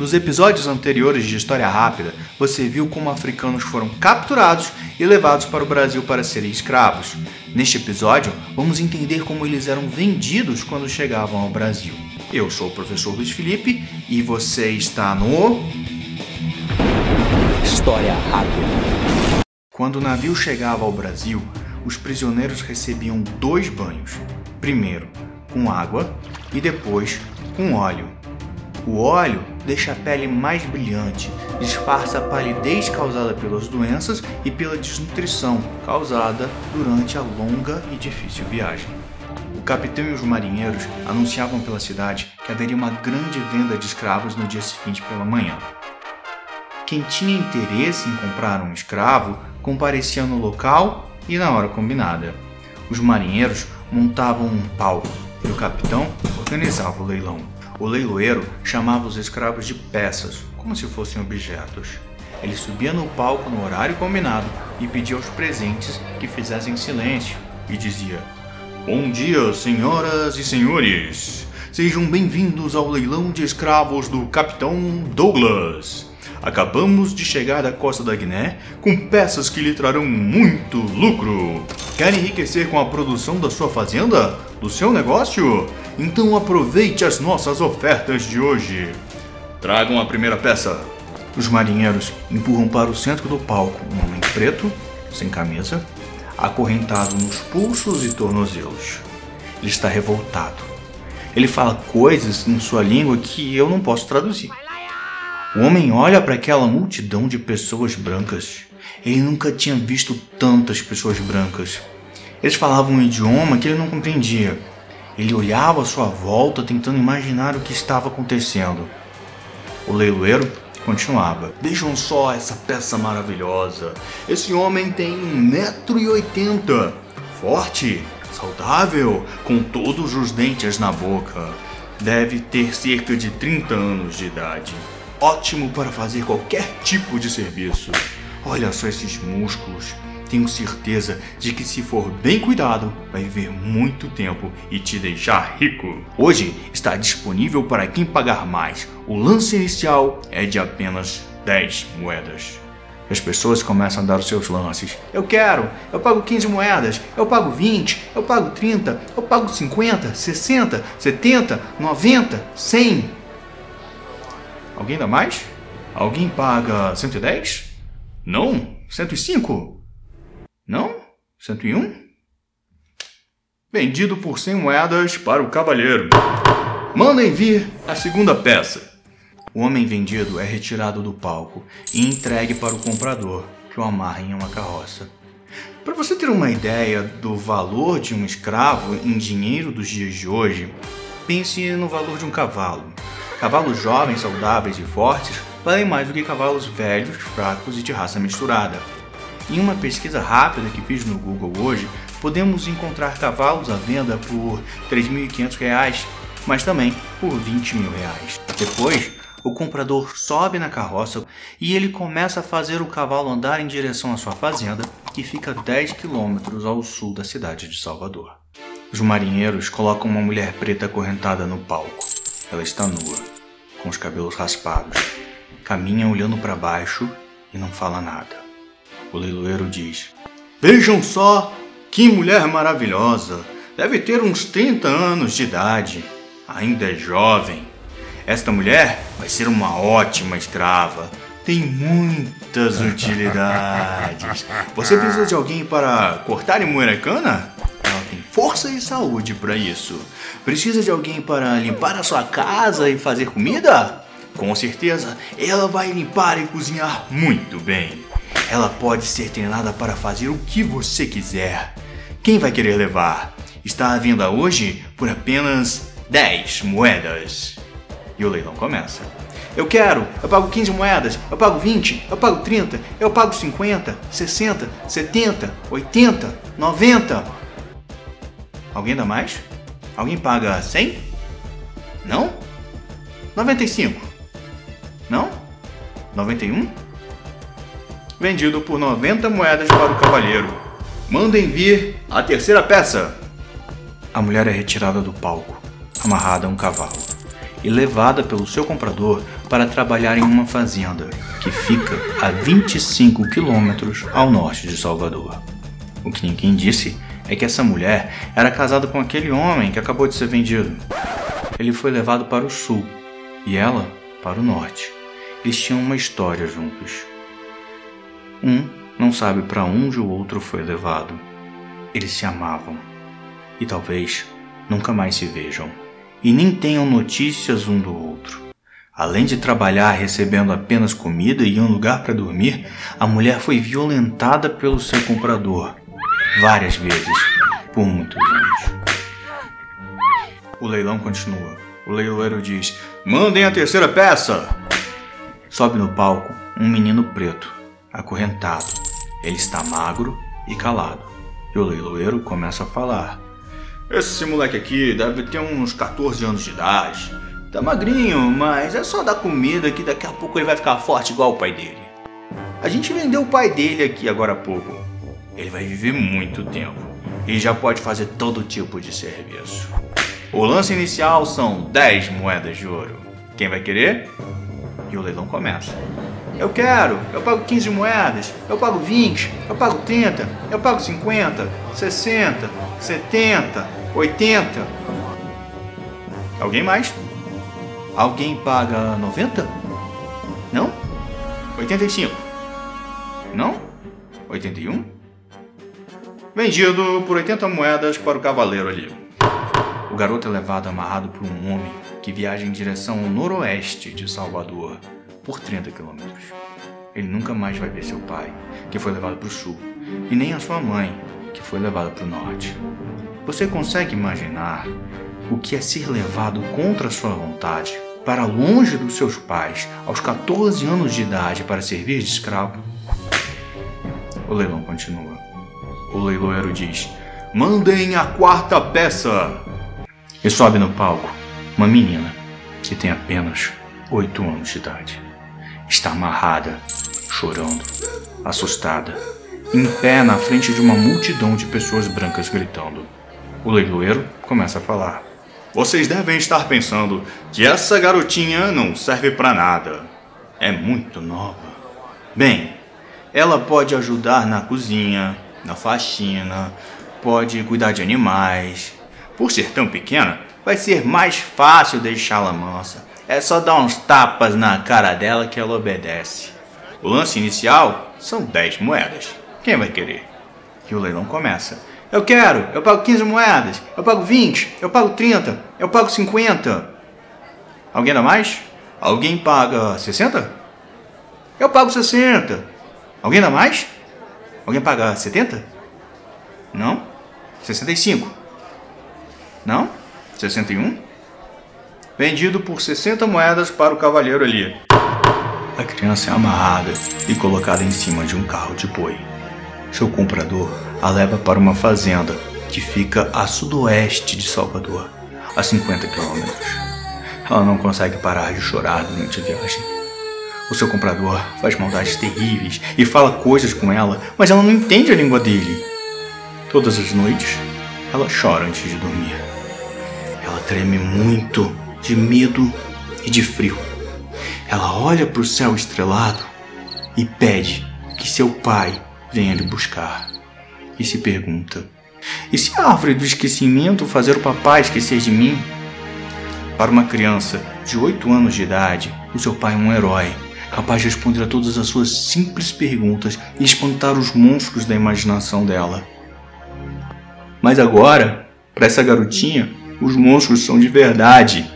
Nos episódios anteriores de História Rápida, você viu como africanos foram capturados e levados para o Brasil para serem escravos. Neste episódio, vamos entender como eles eram vendidos quando chegavam ao Brasil. Eu sou o professor Luiz Felipe e você está no. História Rápida. Quando o navio chegava ao Brasil, os prisioneiros recebiam dois banhos. Primeiro, com água e depois com óleo. O óleo deixa a pele mais brilhante, disfarça a palidez causada pelas doenças e pela desnutrição causada durante a longa e difícil viagem. O capitão e os marinheiros anunciavam pela cidade que haveria uma grande venda de escravos no dia seguinte pela manhã. Quem tinha interesse em comprar um escravo comparecia no local e na hora combinada. Os marinheiros montavam um palco e o capitão organizava o leilão. O leiloeiro chamava os escravos de peças, como se fossem objetos. Ele subia no palco no horário combinado e pedia aos presentes que fizessem silêncio e dizia: Bom dia, senhoras e senhores! Sejam bem-vindos ao leilão de escravos do Capitão Douglas. Acabamos de chegar da costa da Guiné com peças que lhe trarão muito lucro. Quer enriquecer com a produção da sua fazenda? Do seu negócio? Então aproveite as nossas ofertas de hoje. Tragam a primeira peça. Os marinheiros empurram para o centro do palco um homem preto, sem camisa, acorrentado nos pulsos e tornozelos. Ele está revoltado. Ele fala coisas em sua língua que eu não posso traduzir. O homem olha para aquela multidão de pessoas brancas. Ele nunca tinha visto tantas pessoas brancas. Eles falavam um idioma que ele não compreendia. Ele olhava à sua volta tentando imaginar o que estava acontecendo. O leiloeiro continuava. Vejam só essa peça maravilhosa. Esse homem tem 1,80m. Forte, saudável, com todos os dentes na boca. Deve ter cerca de 30 anos de idade ótimo para fazer qualquer tipo de serviço. Olha só esses músculos. Tenho certeza de que, se for bem cuidado, vai viver muito tempo e te deixar rico. Hoje está disponível para quem pagar mais. O lance inicial é de apenas 10 moedas. As pessoas começam a dar os seus lances. Eu quero, eu pago 15 moedas, eu pago 20, eu pago 30, eu pago 50, 60, 70, 90, 100. Alguém dá mais? Alguém paga 110? Não? 105? Não? 101? Vendido por 100 moedas para o cavalheiro. Mandem vir a segunda peça. O homem vendido é retirado do palco e entregue para o comprador, que o amarra em uma carroça. Para você ter uma ideia do valor de um escravo em dinheiro dos dias de hoje, pense no valor de um cavalo. Cavalos jovens, saudáveis e fortes valem mais do que cavalos velhos, fracos e de raça misturada. Em uma pesquisa rápida que fiz no Google hoje, podemos encontrar cavalos à venda por R$ 3.500, mas também por 20 mil reais. Depois, o comprador sobe na carroça e ele começa a fazer o cavalo andar em direção à sua fazenda, que fica 10 quilômetros ao sul da cidade de Salvador. Os marinheiros colocam uma mulher preta acorrentada no palco. Ela está nua, com os cabelos raspados. Caminha olhando para baixo e não fala nada. O leiloeiro diz: Vejam só que mulher maravilhosa! Deve ter uns 30 anos de idade. Ainda é jovem. Esta mulher vai ser uma ótima escrava. Tem muitas utilidades. Você precisa de alguém para cortar e moer a cana? Força e saúde para isso. Precisa de alguém para limpar a sua casa e fazer comida? Com certeza, ela vai limpar e cozinhar muito bem. Ela pode ser treinada para fazer o que você quiser. Quem vai querer levar? Está à venda hoje por apenas 10 moedas. E o leilão começa. Eu quero, eu pago 15 moedas, eu pago 20, eu pago 30, eu pago 50, 60, 70, 80, 90. Alguém dá mais? Alguém paga 100? Não? 95? Não? 91? Vendido por 90 moedas para o cavalheiro. Mandem vir a terceira peça. A mulher é retirada do palco, amarrada a um cavalo. e levada pelo seu comprador para trabalhar em uma fazenda que fica a 25 quilômetros ao norte de Salvador. O que ninguém disse é que essa mulher era casada com aquele homem que acabou de ser vendido. Ele foi levado para o sul e ela para o norte. Eles tinham uma história juntos. Um não sabe para onde o outro foi levado. Eles se amavam e talvez nunca mais se vejam e nem tenham notícias um do outro. Além de trabalhar recebendo apenas comida e um lugar para dormir, a mulher foi violentada pelo seu comprador várias vezes por muitos anos. O leilão continua. O leiloeiro diz: Mandem a terceira peça! Sobe no palco um menino preto, acorrentado. Ele está magro e calado. E o leiloeiro começa a falar: Esse moleque aqui deve ter uns 14 anos de idade. Tá magrinho, mas é só dar comida que daqui a pouco ele vai ficar forte igual o pai dele. A gente vendeu o pai dele aqui agora há pouco. Ele vai viver muito tempo e já pode fazer todo tipo de serviço. O lance inicial são 10 moedas de ouro. Quem vai querer? E o leilão começa. Eu quero, eu pago 15 moedas, eu pago 20, eu pago 30, eu pago 50, 60, 70, 80. Alguém mais? Alguém paga 90? Não? 85? Não? 81? Vendido por 80 moedas para o cavaleiro ali. O garoto é levado amarrado por um homem que viaja em direção ao noroeste de Salvador por 30 quilômetros. Ele nunca mais vai ver seu pai, que foi levado para o sul, e nem a sua mãe, que foi levada para o norte. Você consegue imaginar o que é ser levado contra sua vontade para longe dos seus pais aos 14 anos de idade para servir de escravo? O leilão continua. O leiloeiro diz: Mandem a quarta peça! E sobe no palco uma menina que tem apenas oito anos de idade. Está amarrada, chorando, assustada, em pé na frente de uma multidão de pessoas brancas gritando. O leiloeiro começa a falar. Vocês devem estar pensando que essa garotinha não serve para nada. É muito nova. Bem, ela pode ajudar na cozinha, na faxina, pode cuidar de animais, por ser tão pequena, vai ser mais fácil deixá-la mansa. É só dar uns tapas na cara dela que ela obedece. O lance inicial são 10 moedas. Quem vai querer? E o leilão começa. Eu quero, eu pago 15 moedas, eu pago 20, eu pago 30, eu pago 50. Alguém dá mais? Alguém paga 60? Eu pago 60. Alguém dá mais? Alguém paga 70? Não? 65. Não? 61? Vendido por 60 moedas para o cavalheiro ali. A criança é amarrada e colocada em cima de um carro de boi. Seu comprador a leva para uma fazenda que fica a sudoeste de Salvador, a 50 quilômetros. Ela não consegue parar de chorar durante a viagem. O seu comprador faz maldades terríveis e fala coisas com ela, mas ela não entende a língua dele. Todas as noites, ela chora antes de dormir. Ela treme muito de medo e de frio. Ela olha para o céu estrelado e pede que seu pai venha lhe buscar. E se pergunta: e se a árvore do esquecimento fazer o papai esquecer de mim? Para uma criança de 8 anos de idade, o seu pai é um herói, capaz de responder a todas as suas simples perguntas e espantar os monstros da imaginação dela. Mas agora, para essa garotinha, os monstros são de verdade.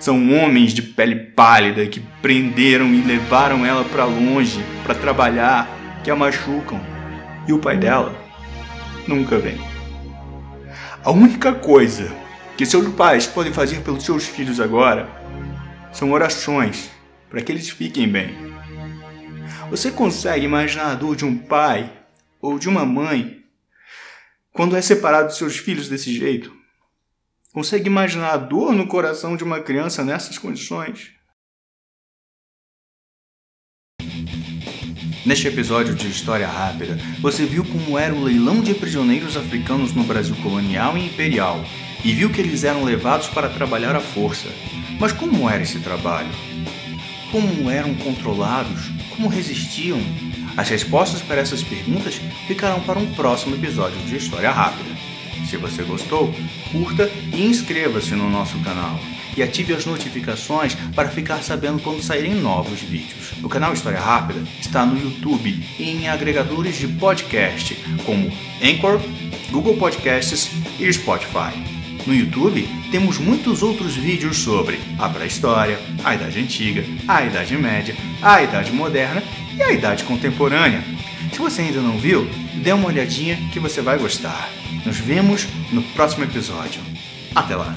São homens de pele pálida que prenderam e levaram ela para longe para trabalhar, que a machucam. E o pai dela nunca vem. A única coisa que seus pais podem fazer pelos seus filhos agora são orações para que eles fiquem bem. Você consegue imaginar a dor de um pai ou de uma mãe quando é separado dos seus filhos desse jeito? Consegue imaginar a dor no coração de uma criança nessas condições? Neste episódio de História Rápida, você viu como era o leilão de prisioneiros africanos no Brasil colonial e imperial, e viu que eles eram levados para trabalhar à força. Mas como era esse trabalho? Como eram controlados? Como resistiam? As respostas para essas perguntas ficarão para um próximo episódio de História Rápida. Se você gostou, curta e inscreva-se no nosso canal e ative as notificações para ficar sabendo quando saírem novos vídeos. O canal História Rápida está no YouTube e em agregadores de podcast como Anchor, Google Podcasts e Spotify. No YouTube temos muitos outros vídeos sobre a pré-história, a Idade Antiga, a Idade Média, a Idade Moderna e a Idade Contemporânea. Se você ainda não viu, dê uma olhadinha que você vai gostar. Nos vemos no próximo episódio. Até lá!